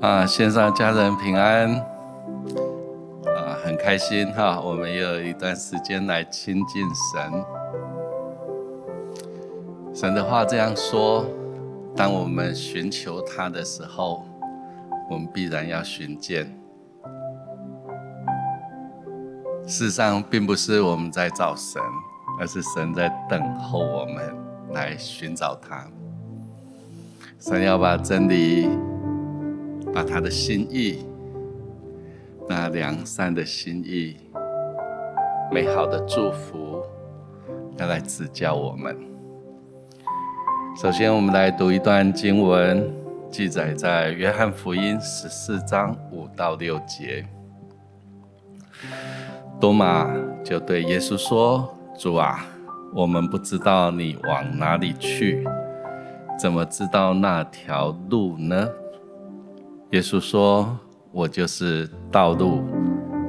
啊，线上家人平安，啊，很开心哈，我们又有一段时间来亲近神。神的话这样说：当我们寻求他的时候，我们必然要寻见。世上，并不是我们在找神，而是神在等候我们来寻找他。神要把真理。把他的心意，那良善的心意，美好的祝福，要来指教我们。首先，我们来读一段经文，记载在约翰福音十四章五到六节。多马就对耶稣说：“主啊，我们不知道你往哪里去，怎么知道那条路呢？”耶稣说：“我就是道路、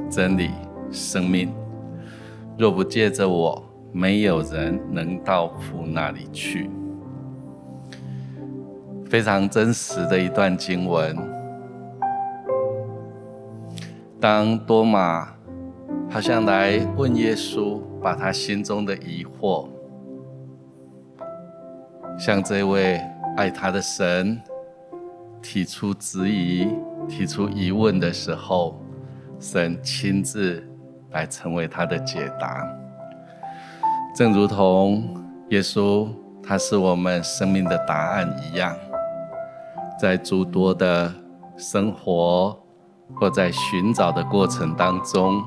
真理、生命。若不借着我，没有人能到父那里去。”非常真实的一段经文。当多马好像来问耶稣，把他心中的疑惑，向这位爱他的神。提出质疑、提出疑问的时候，神亲自来成为他的解答。正如同耶稣，他是我们生命的答案一样，在诸多的生活或在寻找的过程当中，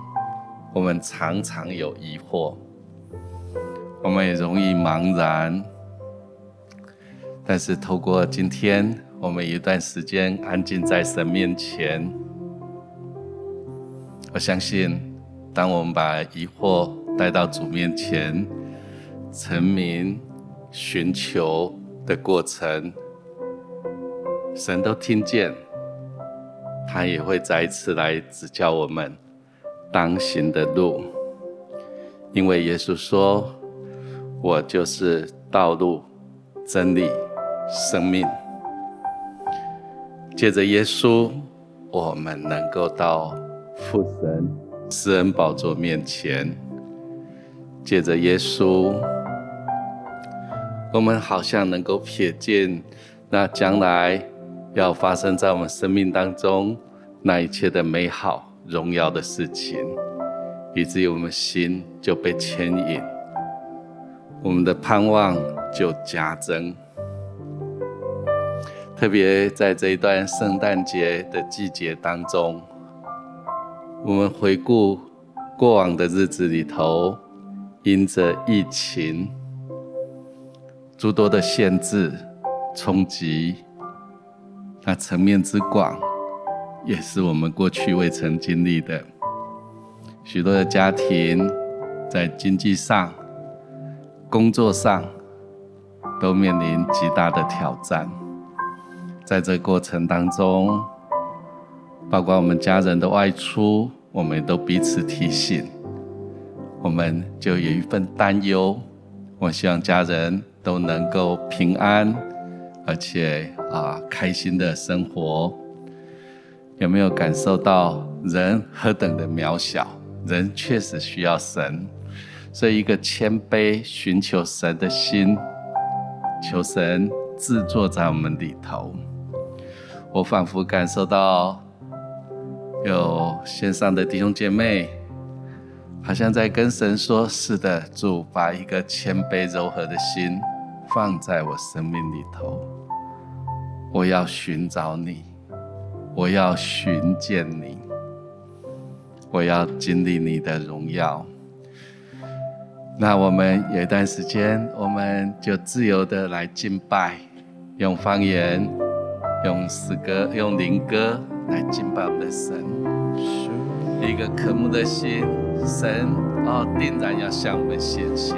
我们常常有疑惑，我们也容易茫然。但是透过今天，我们一段时间安静在神面前，我相信，当我们把疑惑带到主面前，陈明寻求的过程，神都听见，他也会再一次来指教我们当行的路，因为耶稣说：“我就是道路、真理、生命。”借着耶稣，我们能够到父神施恩宝座面前；借着耶稣，我们好像能够瞥见那将来要发生在我们生命当中那一切的美好、荣耀的事情，以至于我们心就被牵引，我们的盼望就加增。特别在这一段圣诞节的季节当中，我们回顾过往的日子里头，因着疫情诸多的限制、冲击，那层面之广，也是我们过去未曾经历的。许多的家庭在经济上、工作上都面临极大的挑战。在这过程当中，包括我们家人的外出，我们都彼此提醒，我们就有一份担忧。我希望家人都能够平安，而且啊开心的生活。有没有感受到人何等的渺小？人确实需要神，所以一个谦卑寻求神的心，求神自作在我们里头。我仿佛感受到，有线上的弟兄姐妹，好像在跟神说：“是的，主，把一个谦卑柔和的心放在我生命里头。我要寻找你，我要寻见你，我要经历你的荣耀。”那我们有一段时间，我们就自由的来敬拜，用方言。用诗歌、用灵歌来敬拜我们的神，一个渴慕的心，神哦，定然要向我们显现。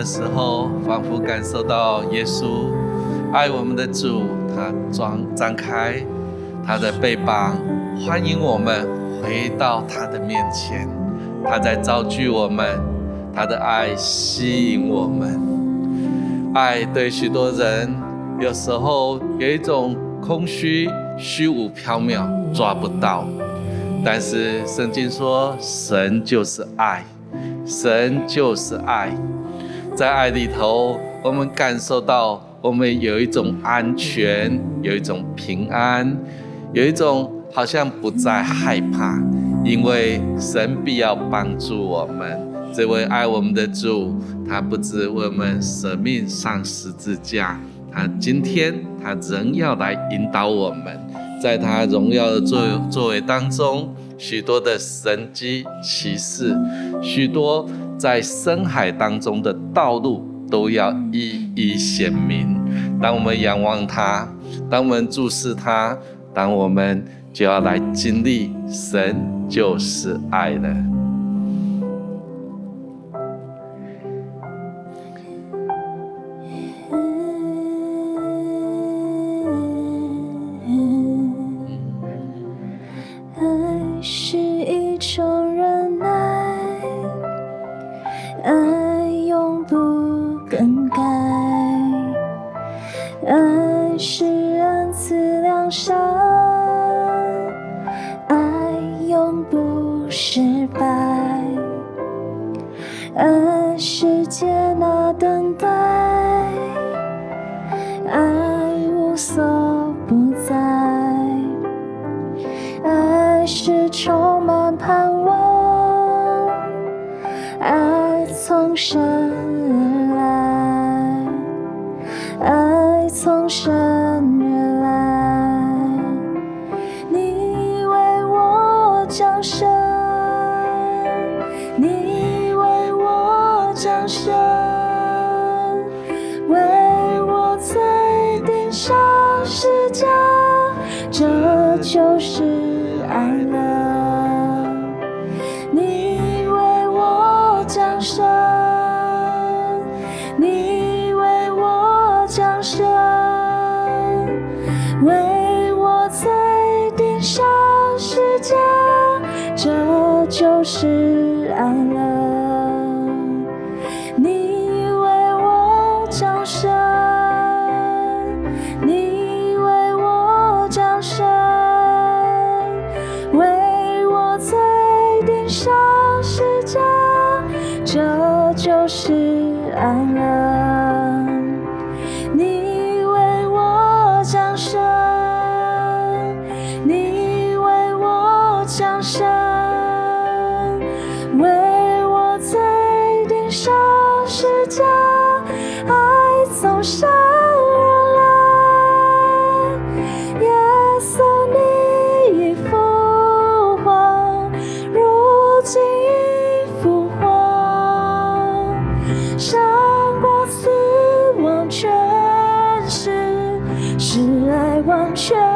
的时候，仿佛感受到耶稣爱我们的主，他张张开他的背膀，欢迎我们回到他的面前。他在造聚我们，他的爱吸引我们。爱对许多人有时候有一种空虚、虚无缥缈，抓不到。但是圣经说，神就是爱，神就是爱。在爱里头，我们感受到我们有一种安全，有一种平安，有一种好像不再害怕，因为神必要帮助我们。这位爱我们的主，他不止为我们舍命上十字架，他今天他仍要来引导我们，在他荣耀的作作为当中，许多的神迹奇事，许多。在深海当中的道路都要一一显明。当我们仰望他，当我们注视他，当我们就要来经历神就是爱了。爱从山。胜过死亡全是，是爱完全。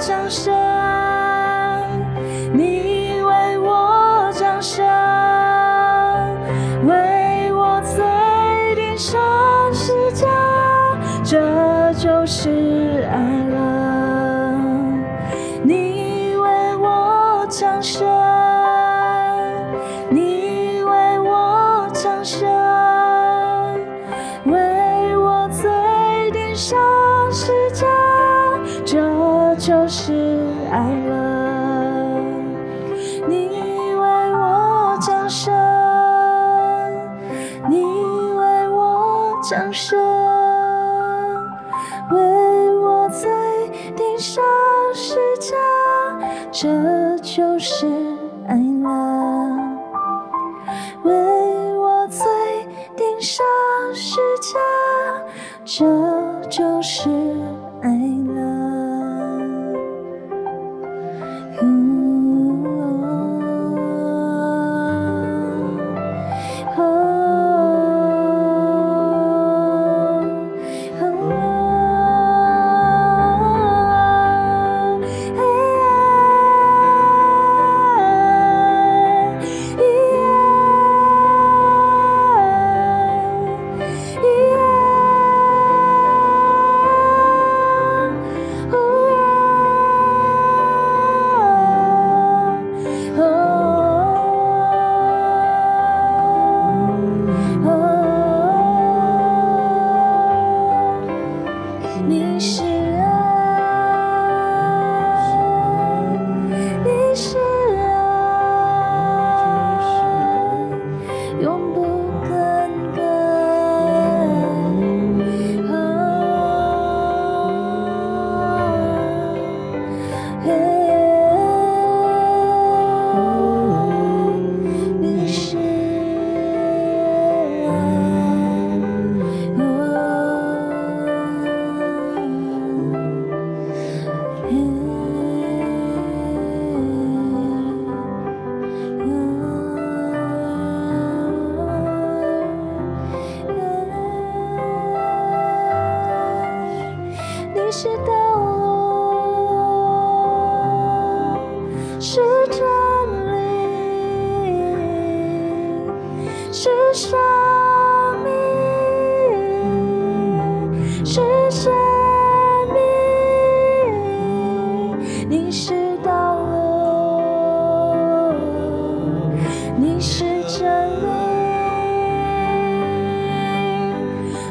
掌声。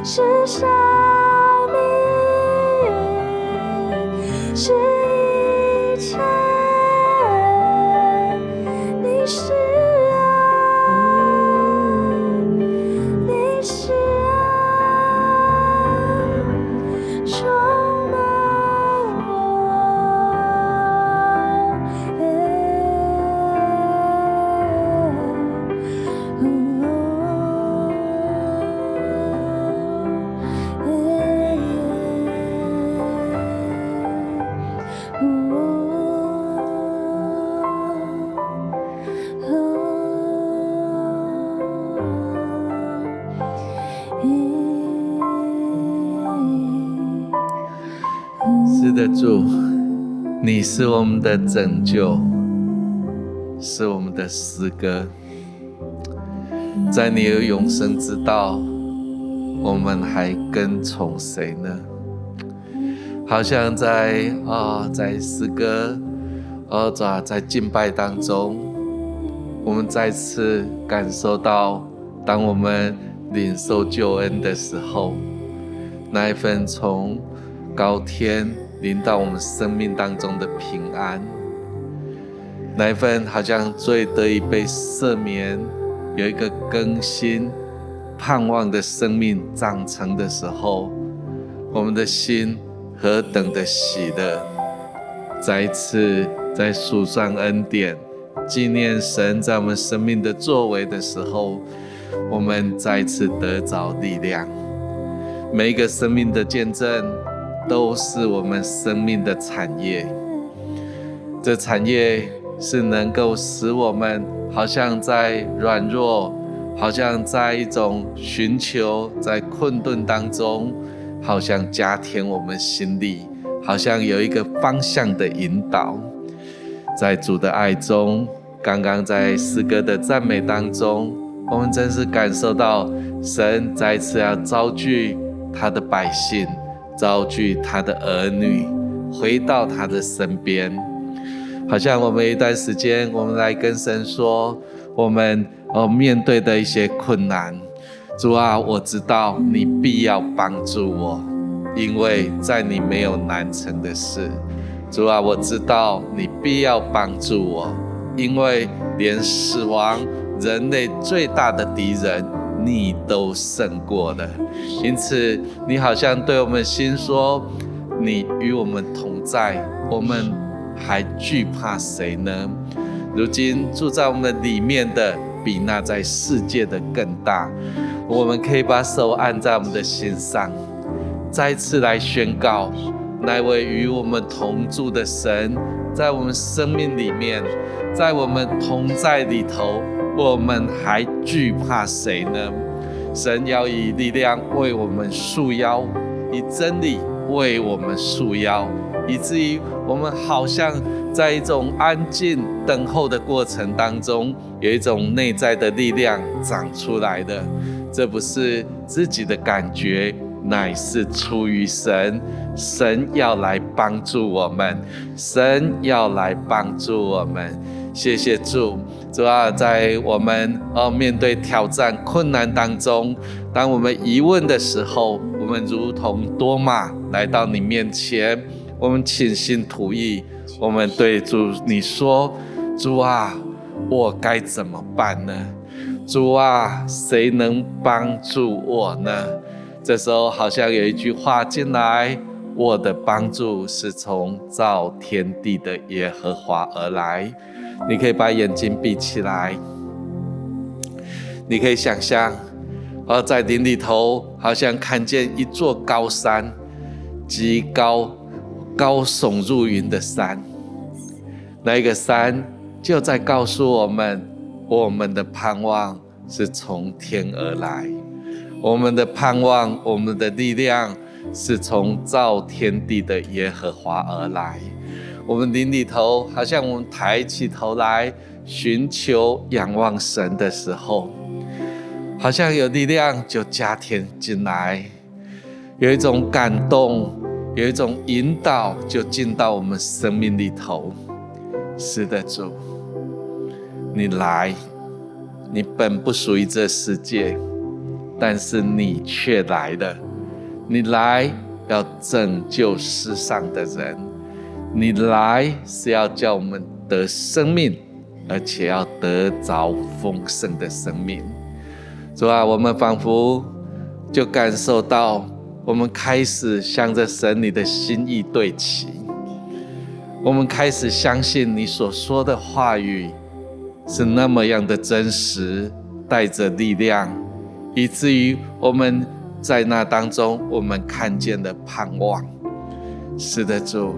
是谁？的拯救，是我们的诗歌。在你有永生之道，我们还跟从谁呢？好像在啊、在诗歌，哦，在在敬拜当中，我们再次感受到，当我们领受救恩的时候，那一份从高天临到我们生命当中的平安，那一份好像最得以被赦免，有一个更新、盼望的生命长成的时候，我们的心。何等的喜乐！再一次在数算恩典、纪念神在我们生命的作为的时候，我们再一次得着力量。每一个生命的见证，都是我们生命的产业。这产业是能够使我们好像在软弱，好像在一种寻求，在困顿当中。好像加添我们心里，好像有一个方向的引导，在主的爱中，刚刚在诗歌的赞美当中，我们真是感受到神再次要召聚他的百姓，召聚他的儿女，回到他的身边。好像我们一段时间，我们来跟神说，我们哦面对的一些困难。主啊，我知道你必要帮助我，因为在你没有难成的事。主啊，我知道你必要帮助我，因为连死亡，人类最大的敌人，你都胜过了。因此，你好像对我们心说：你与我们同在，我们还惧怕谁呢？如今住在我们里面的，比那在世界的更大。我们可以把手按在我们的心上，再次来宣告，那位与我们同住的神，在我们生命里面，在我们同在里头，我们还惧怕谁呢？神要以力量为我们束腰，以真理为我们束腰，以至于我们好像在一种安静等候的过程当中，有一种内在的力量长出来的。这不是自己的感觉，乃是出于神。神要来帮助我们，神要来帮助我们。谢谢主，主啊，在我们呃面对挑战困难当中，当我们疑问的时候，我们如同多马来到你面前，我们倾心吐意，我们对主你说：主啊，我该怎么办呢？主啊，谁能帮助我呢？这时候好像有一句话进来：我的帮助是从造天地的耶和华而来。你可以把眼睛闭起来，你可以想象，而在林里头，好像看见一座高山，极高、高耸入云的山。那个山就在告诉我们。我们的盼望是从天而来，我们的盼望，我们的力量是从造天地的耶和华而来。我们灵里头，好像我们抬起头来寻求、仰望神的时候，好像有力量就加添进来，有一种感动，有一种引导就进到我们生命里头。是的，主。你来，你本不属于这世界，但是你却来了。你来要拯救世上的人，你来是要叫我们得生命，而且要得着丰盛的生命。主啊，我们仿佛就感受到，我们开始向着神你的心意对齐，我们开始相信你所说的话语。是那么样的真实，带着力量，以至于我们在那当中，我们看见了盼望。是的，主，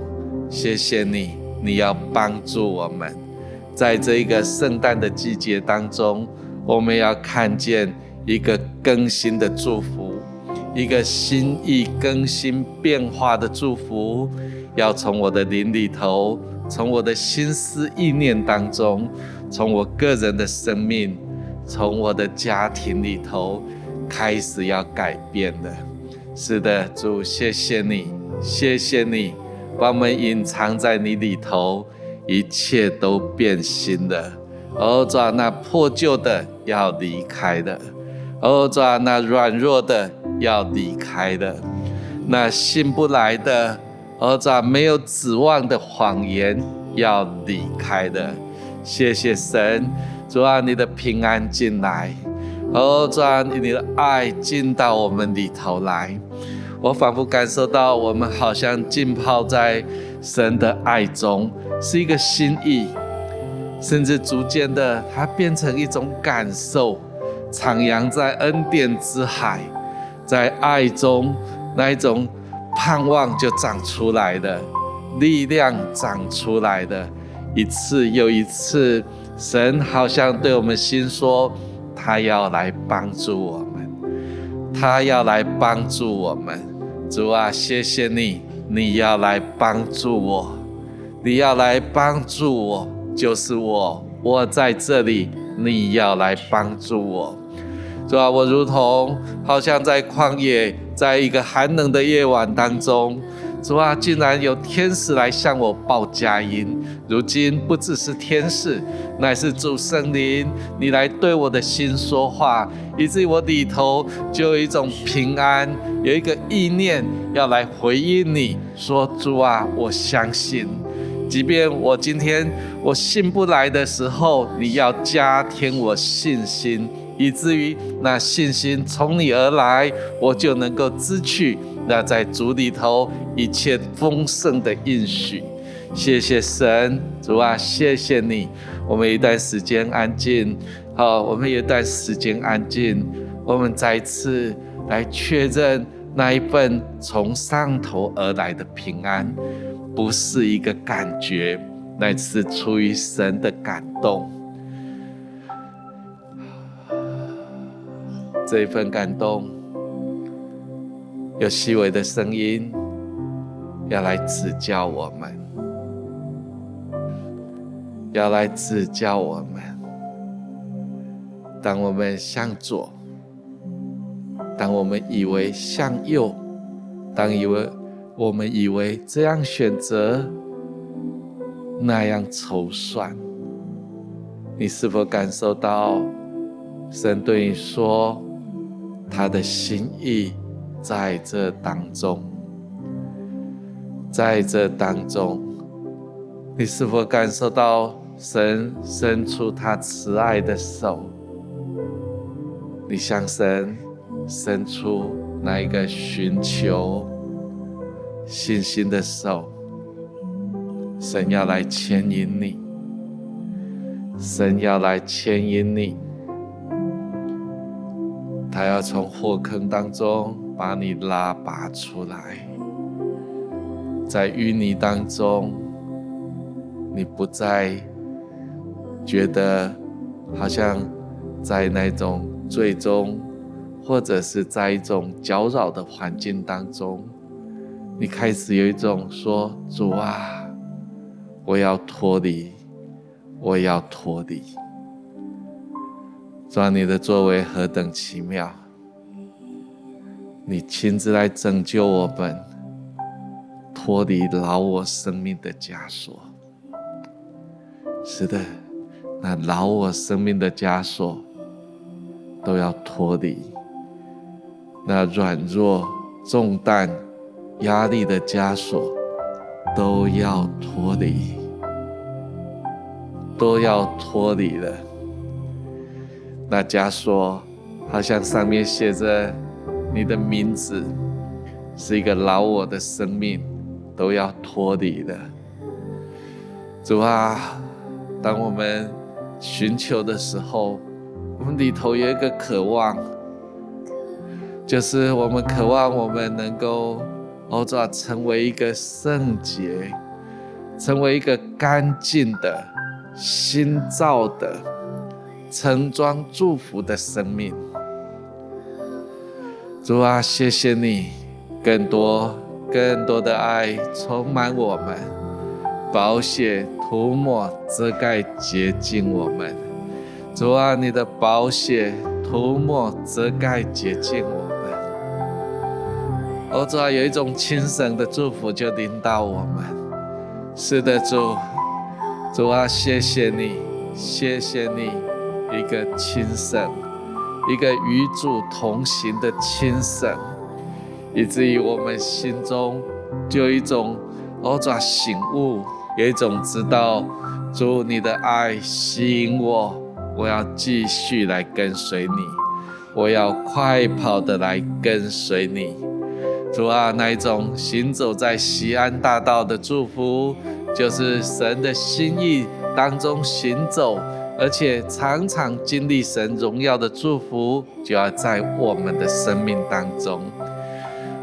谢谢你，你要帮助我们，在这一个圣诞的季节当中，我们要看见一个更新的祝福，一个心意更新变化的祝福，要从我的灵里头，从我的心思意念当中，从我个人的生命，从我的家庭里头开始要改变的。是的，主，谢谢你，谢谢你，把我们隐藏在你里头，一切都变新了。哦，主啊，那破旧的要离开的。哦，主啊，那软弱的要离开的，那信不来的，哦，主啊，没有指望的谎言要离开的。谢谢神，主啊，你的平安进来，哦，主啊，你的爱进到我们里头来。我仿佛感受到，我们好像浸泡在神的爱中，是一个心意，甚至逐渐的，它变成一种感受。徜徉在恩典之海，在爱中，那一种盼望就长出来的，力量长出来的，一次又一次，神好像对我们心说，他要来帮助我，他要来帮助我们。主啊，谢谢你，你要来帮助我，你要来帮助我，就是我，我在这里。你要来帮助我，主啊，我如同好像在旷野，在一个寒冷的夜晚当中，主啊，竟然有天使来向我报佳音。如今不只是天使，乃是主圣灵，你来对我的心说话，以至于我里头就有一种平安，有一个意念要来回应你说，主啊，我相信。即便我今天我信不来的时候，你要加添我信心，以至于那信心从你而来，我就能够支取那在主里头一切丰盛的应许。谢谢神，主啊，谢谢你。我们一段时间安静，好，我们一段时间安静，我们再次来确认那一份从上头而来的平安。不是一个感觉，乃是出于神的感动。这一份感动，有细微的声音要来指教我们，要来指教我们。当我们向左，当我们以为向右，当以为。我们以为这样选择，那样筹算，你是否感受到神对你说他的心意在这当中？在这当中，你是否感受到神伸出他慈爱的手？你向神伸出那一个寻求？信心的手，神要来牵引你，神要来牵引你，他要从祸坑当中把你拉拔出来，在淤泥当中，你不再觉得好像在那种最终，或者是在一种搅扰的环境当中。你开始有一种说：“主啊，我要脱离，我要脱离。”主啊，你的作为何等奇妙！你亲自来拯救我们，脱离老我生命的枷锁。是的，那老我生命的枷锁都要脱离，那软弱重担。压力的枷锁都要脱离，都要脱离了。那枷锁好像上面写着你的名字，是一个老我的生命，都要脱离的。主啊，当我们寻求的时候，我们里头有一个渴望，就是我们渴望我们能够。哦，主啊，成为一个圣洁，成为一个干净的、新造的、盛装祝福的生命。主啊，谢谢你，更多更多的爱充满我们，宝血涂抹遮盖洁净我们。主啊，你的宝血涂抹遮盖洁净我们。哦，主啊，有一种亲神的祝福就临到我们。是的，主，主啊，谢谢你，谢谢你，一个亲神。一个与主同行的轻省，以至于我们心中就有一种哦，抓醒悟，有一种知道主你的爱吸引我，我要继续来跟随你，我要快跑的来跟随你。主啊，那一种行走在西安大道的祝福，就是神的心意当中行走。而且常常经历神荣耀的祝福，就要在我们的生命当中，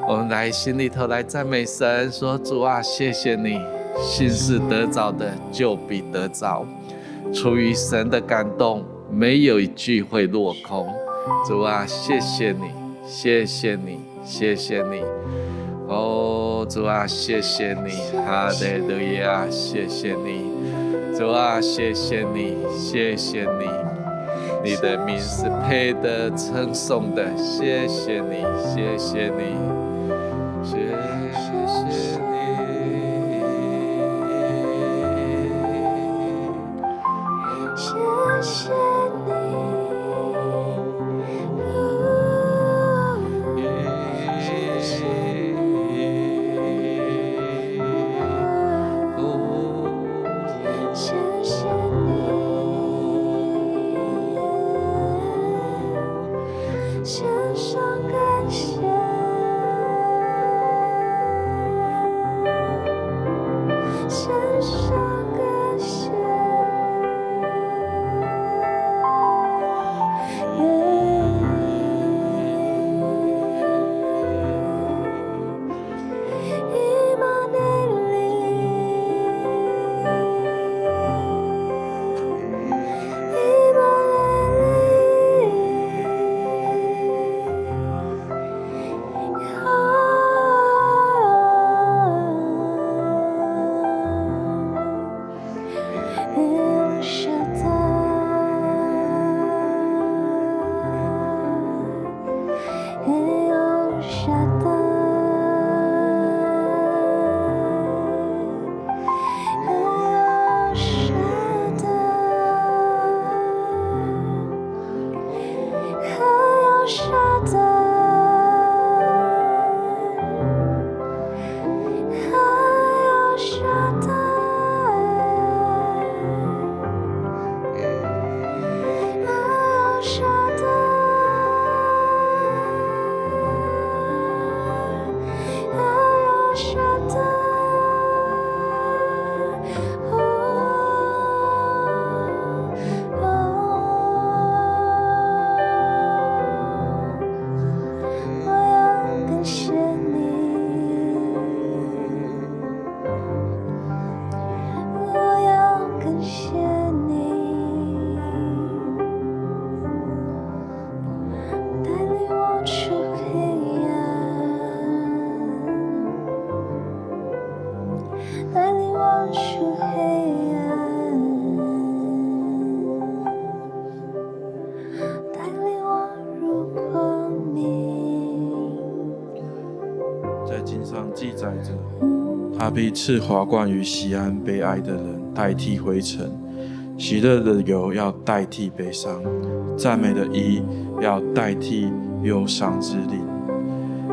我们来心里头来赞美神，说：主啊，谢谢你，信是得着的，就必得着。出于神的感动，没有一句会落空。主啊，谢谢你，谢谢你，谢谢你。哦，主啊，谢谢你，哈利路亚，谢谢你。主啊，谢谢你，谢谢你，你的名是配得称颂的，谢谢你，谢谢你，他必赐华冠于西安悲哀的人，代替灰尘；喜乐的油要代替悲伤，赞美的衣要代替忧伤之灵。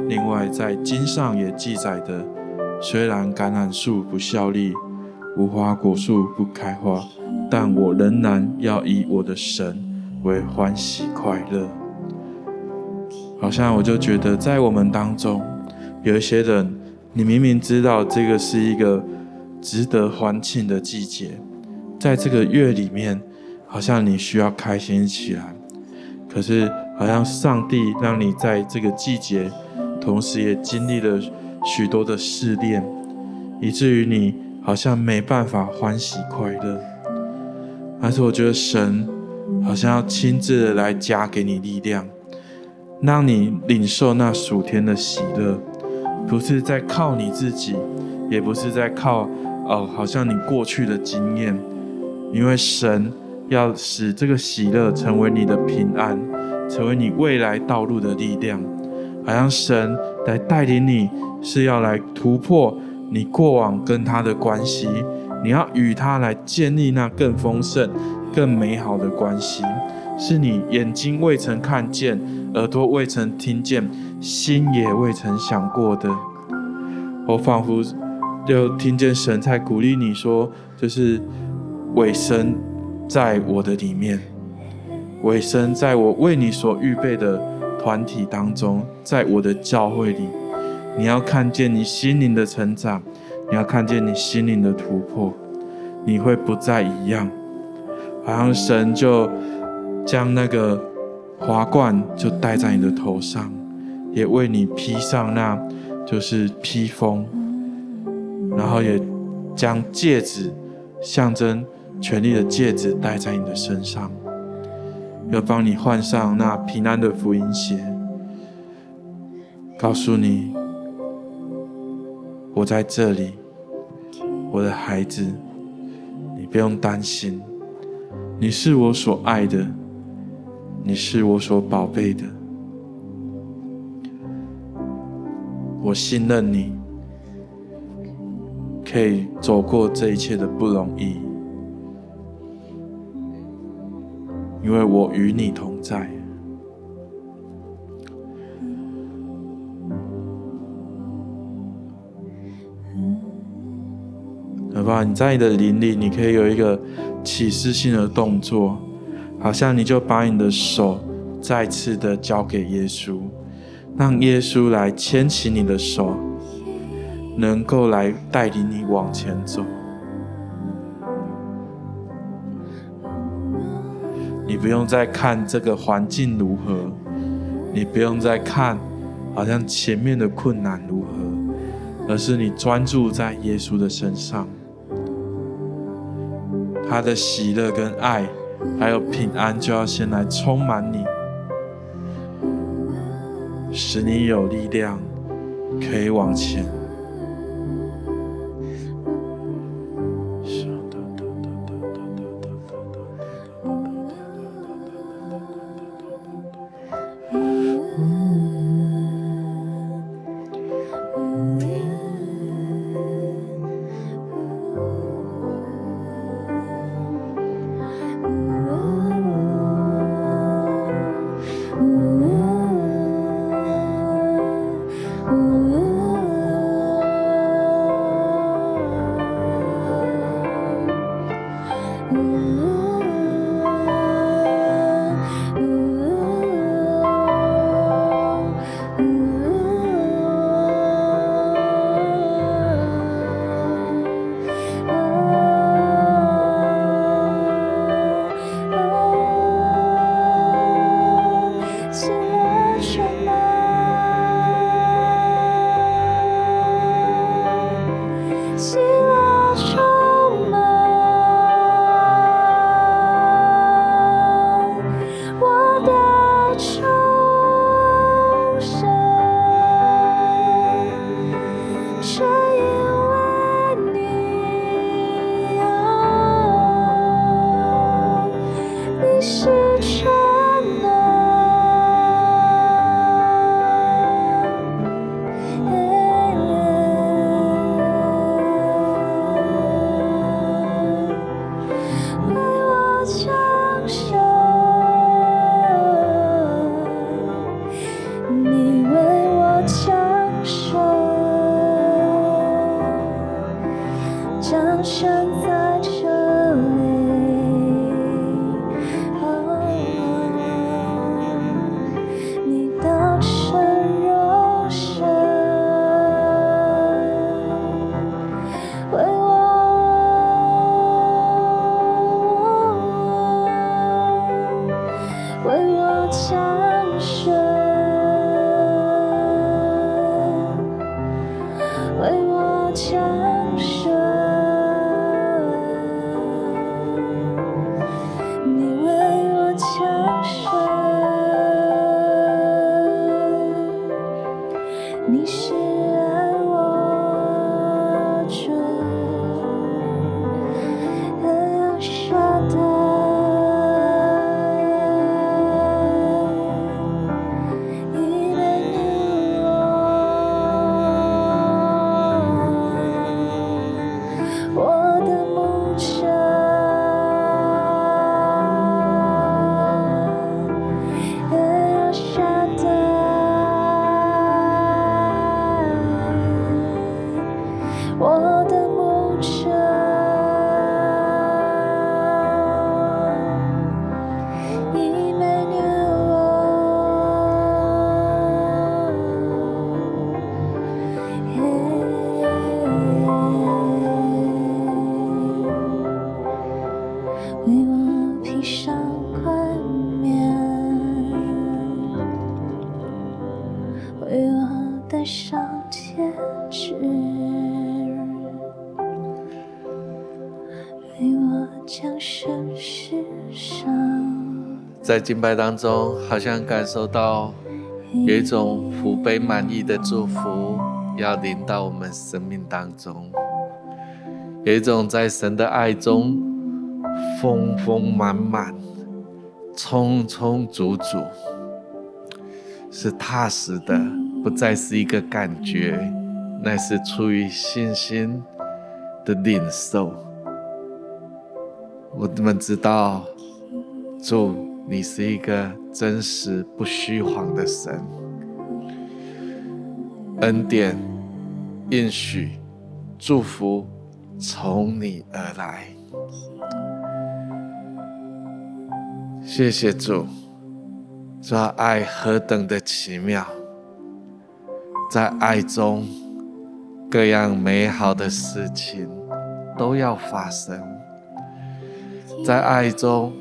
另外，在经上也记载的，虽然橄榄树不效力，无花果树不开花，但我仍然要以我的神为欢喜快乐。好像我就觉得，在我们当中有一些人。你明明知道这个是一个值得欢庆的季节，在这个月里面，好像你需要开心起来。可是，好像上帝让你在这个季节，同时也经历了许多的试炼，以至于你好像没办法欢喜快乐。但是，我觉得神好像要亲自的来加给你力量，让你领受那属天的喜乐，不是在靠你自己，也不是在靠哦，好像你过去的经验，因为神要使这个喜乐成为你的平安，成为你未来道路的力量，好像神来带领你，是要来突破你过往跟他的关系，你要与他来建立那更丰盛、更美好的关系。是你眼睛未曾看见，耳朵未曾听见，心也未曾想过的。我仿佛就听见神在鼓励你说：“就是尾声在我的里面，尾声在我为你所预备的团体当中，在我的教会里，你要看见你心灵的成长，你要看见你心灵的突破，你会不再一样，好像神就。”将那个华冠就戴在你的头上，也为你披上那就是披风，然后也将戒指，象征权力的戒指戴在你的身上，又帮你换上那平安的福音鞋，告诉你，我在这里，我的孩子，你不用担心，你是我所爱的。你是我所宝贝的，我信任你，可以走过这一切的不容易，因为我与你同在。好吧，你在你的灵里，你可以有一个启示性的动作。好像你就把你的手再次的交给耶稣，让耶稣来牵起你的手，能够来带领你往前走。你不用再看这个环境如何，你不用再看好像前面的困难如何，而是你专注在耶稣的身上，他的喜乐跟爱。还有平安，就要先来充满你，使你有力量，可以往前。为我降生。在敬拜当中，好像感受到有一种福杯满溢的祝福要临到我们生命当中，有一种在神的爱中丰丰满满、充充足足，是踏实的，不再是一个感觉，乃是出于信心的领受。我们知道主。你是一个真实不虚谎的神，恩典、应许、祝福从你而来。谢谢主，这爱何等的奇妙，在爱中各样美好的事情都要发生，在爱中。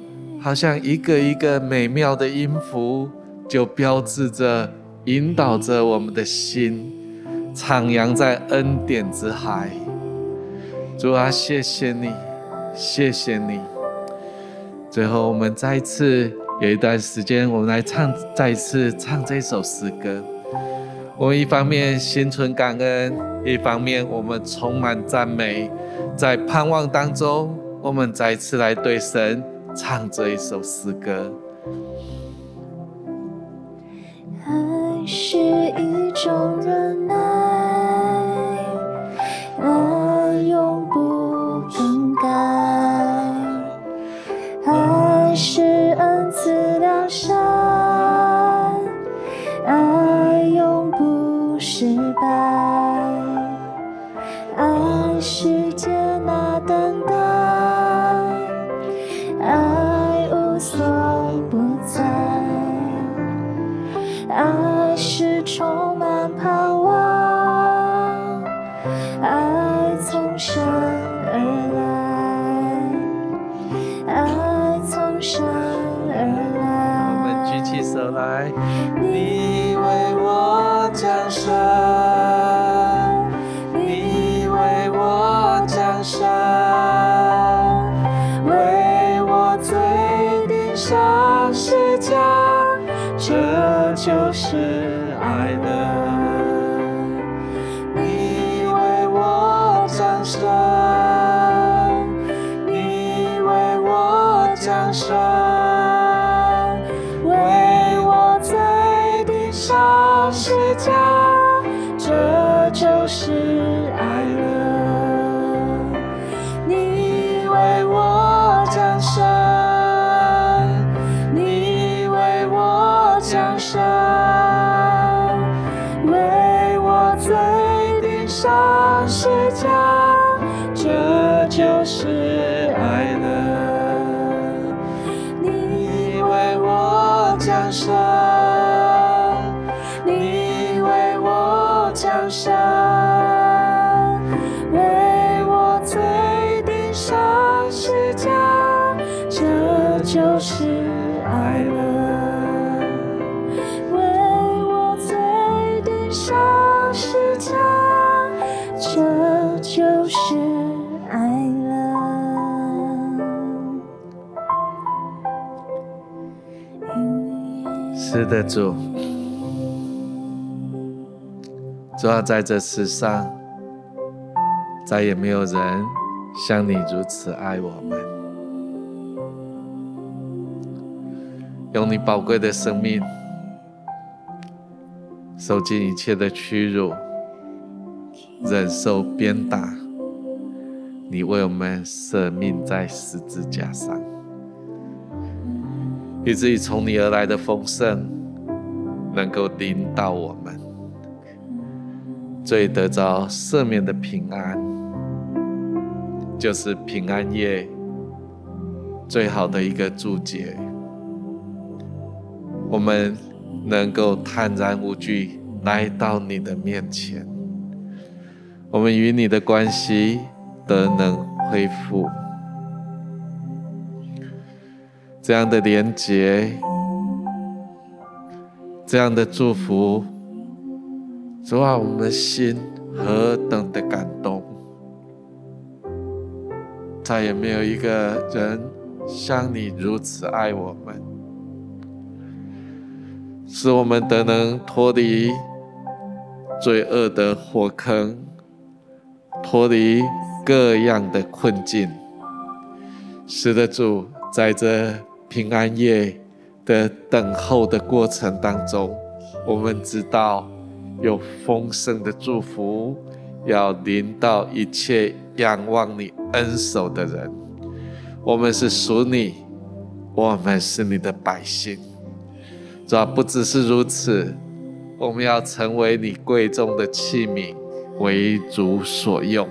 好像一个一个美妙的音符，就标志着、引导着我们的心，徜徉在恩典之海。主啊，谢谢你，谢谢你。最后，我们再一次有一段时间，我们来唱，再一次唱这首诗歌。我们一方面心存感恩，一方面我们充满赞美，在盼望当中，我们再次来对神。唱这一首诗歌。爱是一种忍耐，主，要在这世上，再也没有人像你如此爱我们，用你宝贵的生命，受尽一切的屈辱，忍受鞭打，你为我们舍命在十字架上，以至于从你而来的丰盛，能够临到我们。最得着赦免的平安，就是平安夜最好的一个注解。我们能够坦然无惧来到你的面前，我们与你的关系得能恢复，这样的连结，这样的祝福。主啊，我们的心何等的感动！再也没有一个人像你如此爱我们，使我们得能脱离罪恶的火坑，脱离各样的困境。使得，主，在这平安夜的等候的过程当中，我们知道。有丰盛的祝福要临到一切仰望你恩手的人。我们是属你，我们是你的百姓。主啊，不只是如此，我们要成为你贵重的器皿，为主所用。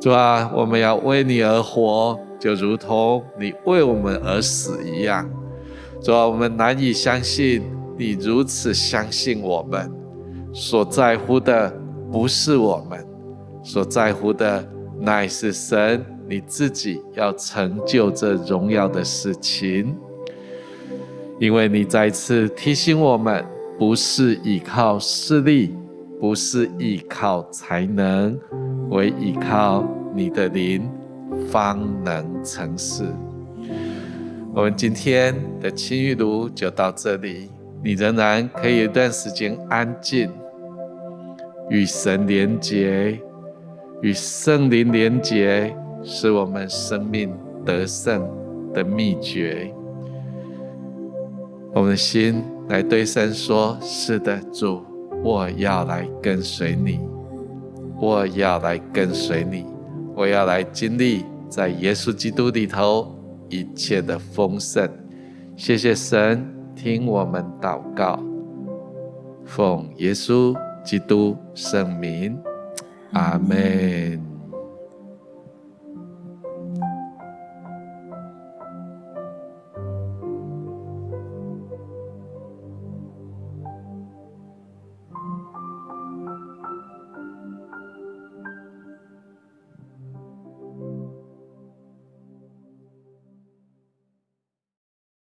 主啊，我们要为你而活，就如同你为我们而死一样。主啊，我们难以相信你如此相信我们。所在乎的不是我们，所在乎的乃是神你自己要成就这荣耀的事情。因为你再次提醒我们，不是依靠势力，不是依靠才能，唯依靠你的灵，方能成事。我们今天的青玉炉就到这里，你仍然可以有一段时间安静。与神连结，与圣灵连结，是我们生命得胜的秘诀。我们的心来对神说：“是的，主，我要来跟随你，我要来跟随你，我要来经历在耶稣基督里头一切的丰盛。”谢谢神，听我们祷告，奉耶稣基督圣名，阿门。